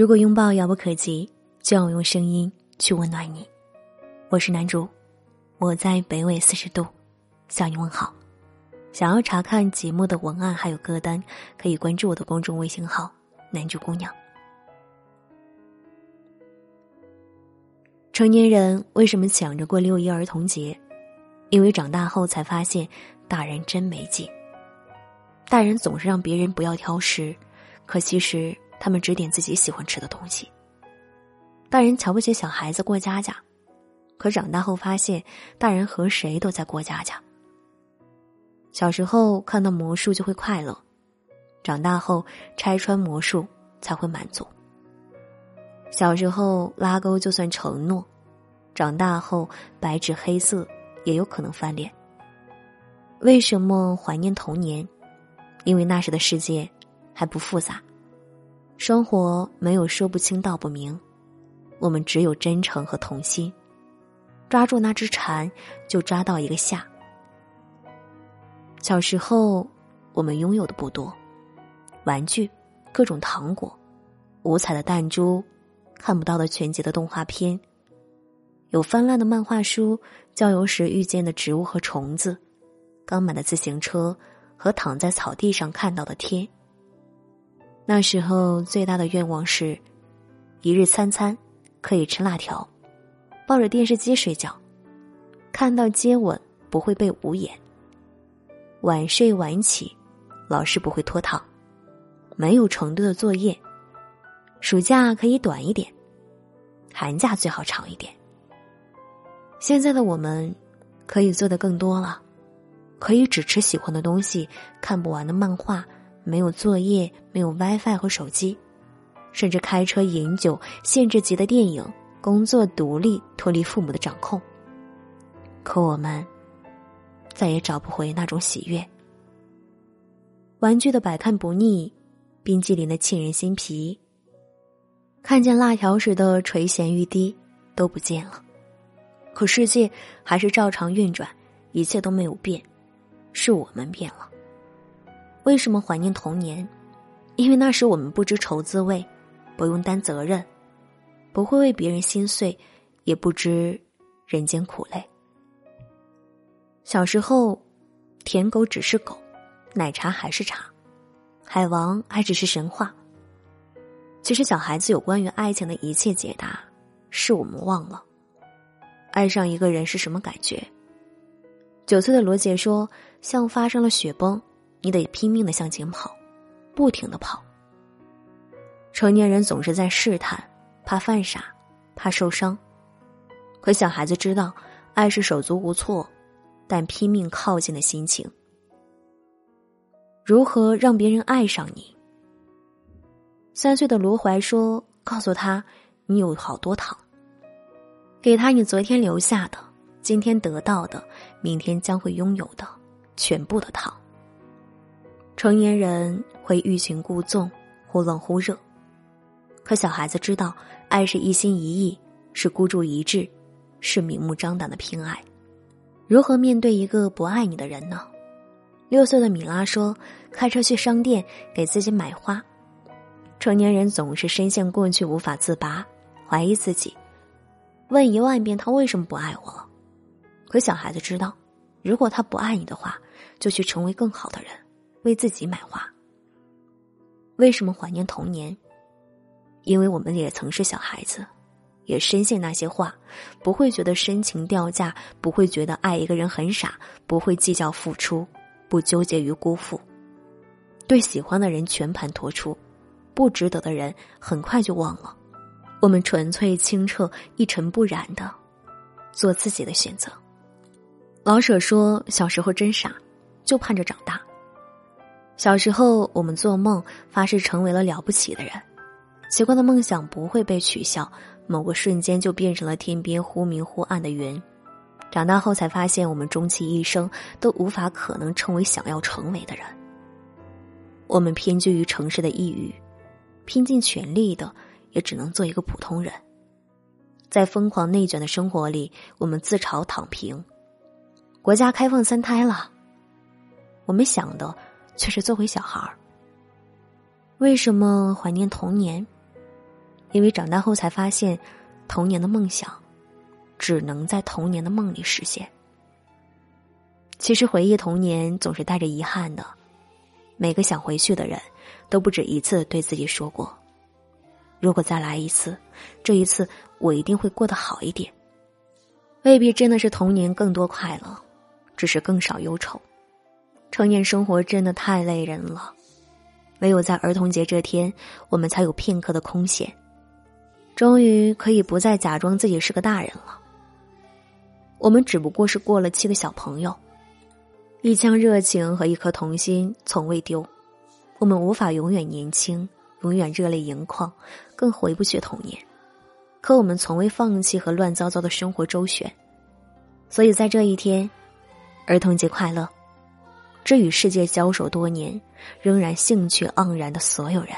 如果拥抱遥不可及，就要用声音去温暖你。我是男主，我在北纬四十度向你问好。想要查看节目的文案还有歌单，可以关注我的公众微信号“男主姑娘”。成年人为什么抢着过六一儿童节？因为长大后才发现，大人真没劲。大人总是让别人不要挑食，可其实他们只点自己喜欢吃的东西。大人瞧不起小孩子过家家，可长大后发现，大人和谁都在过家家。小时候看到魔术就会快乐，长大后拆穿魔术才会满足。小时候拉钩就算承诺，长大后白纸黑字也有可能翻脸。为什么怀念童年？因为那时的世界还不复杂，生活没有说不清道不明，我们只有真诚和童心。抓住那只蝉，就抓到一个夏。小时候，我们拥有的不多，玩具、各种糖果、五彩的弹珠、看不到的全集的动画片，有翻烂的漫画书、郊游时遇见的植物和虫子、刚买的自行车和躺在草地上看到的天。那时候最大的愿望是，一日三餐可以吃辣条，抱着电视机睡觉，看到接吻不会被捂眼。晚睡晚起，老师不会拖堂，没有程度的作业，暑假可以短一点，寒假最好长一点。现在的我们，可以做的更多了，可以只吃喜欢的东西，看不完的漫画，没有作业，没有 WiFi 和手机，甚至开车饮酒，限制级的电影，工作独立，脱离父母的掌控。可我们。再也找不回那种喜悦。玩具的百看不腻，冰激凌的沁人心脾，看见辣条时的垂涎欲滴都不见了。可世界还是照常运转，一切都没有变，是我们变了。为什么怀念童年？因为那时我们不知愁滋味，不用担责任，不会为别人心碎，也不知人间苦累。小时候，舔狗只是狗，奶茶还是茶，海王还只是神话。其实，小孩子有关于爱情的一切解答，是我们忘了。爱上一个人是什么感觉？九岁的罗杰说：“像发生了雪崩，你得拼命的向前跑，不停的跑。”成年人总是在试探，怕犯傻，怕受伤。可小孩子知道，爱是手足无措。但拼命靠近的心情，如何让别人爱上你？三岁的罗怀说：“告诉他，你有好多糖，给他你昨天留下的、今天得到的、明天将会拥有的全部的糖。”成年人会欲擒故纵，忽冷忽热，可小孩子知道，爱是一心一意，是孤注一掷，是明目张胆的偏爱。如何面对一个不爱你的人呢？六岁的米拉说：“开车去商店给自己买花。”成年人总是深陷过去无法自拔，怀疑自己，问一万遍他为什么不爱我了。可小孩子知道，如果他不爱你的话，就去成为更好的人，为自己买花。为什么怀念童年？因为我们也曾是小孩子。也深信那些话，不会觉得深情掉价，不会觉得爱一个人很傻，不会计较付出，不纠结于辜负，对喜欢的人全盘托出，不值得的人很快就忘了。我们纯粹清澈、一尘不染的做自己的选择。老舍说：“小时候真傻，就盼着长大。小时候我们做梦发誓成为了了不起的人，奇怪的梦想不会被取笑。”某个瞬间就变成了天边忽明忽暗的云，长大后才发现，我们终其一生都无法可能成为想要成为的人。我们偏居于城市的抑郁，拼尽全力的也只能做一个普通人。在疯狂内卷的生活里，我们自嘲躺平。国家开放三胎了，我们想的却是做回小孩儿。为什么怀念童年？因为长大后才发现，童年的梦想，只能在童年的梦里实现。其实回忆童年总是带着遗憾的，每个想回去的人，都不止一次对自己说过：“如果再来一次，这一次我一定会过得好一点。”未必真的是童年更多快乐，只是更少忧愁。成年生活真的太累人了，唯有在儿童节这天，我们才有片刻的空闲，终于可以不再假装自己是个大人了。我们只不过是过了七个小朋友。一腔热情和一颗童心从未丢，我们无法永远年轻，永远热泪盈眶，更回不去童年。可我们从未放弃和乱糟糟的生活周旋，所以在这一天，儿童节快乐！这与世界交手多年，仍然兴趣盎然的所有人。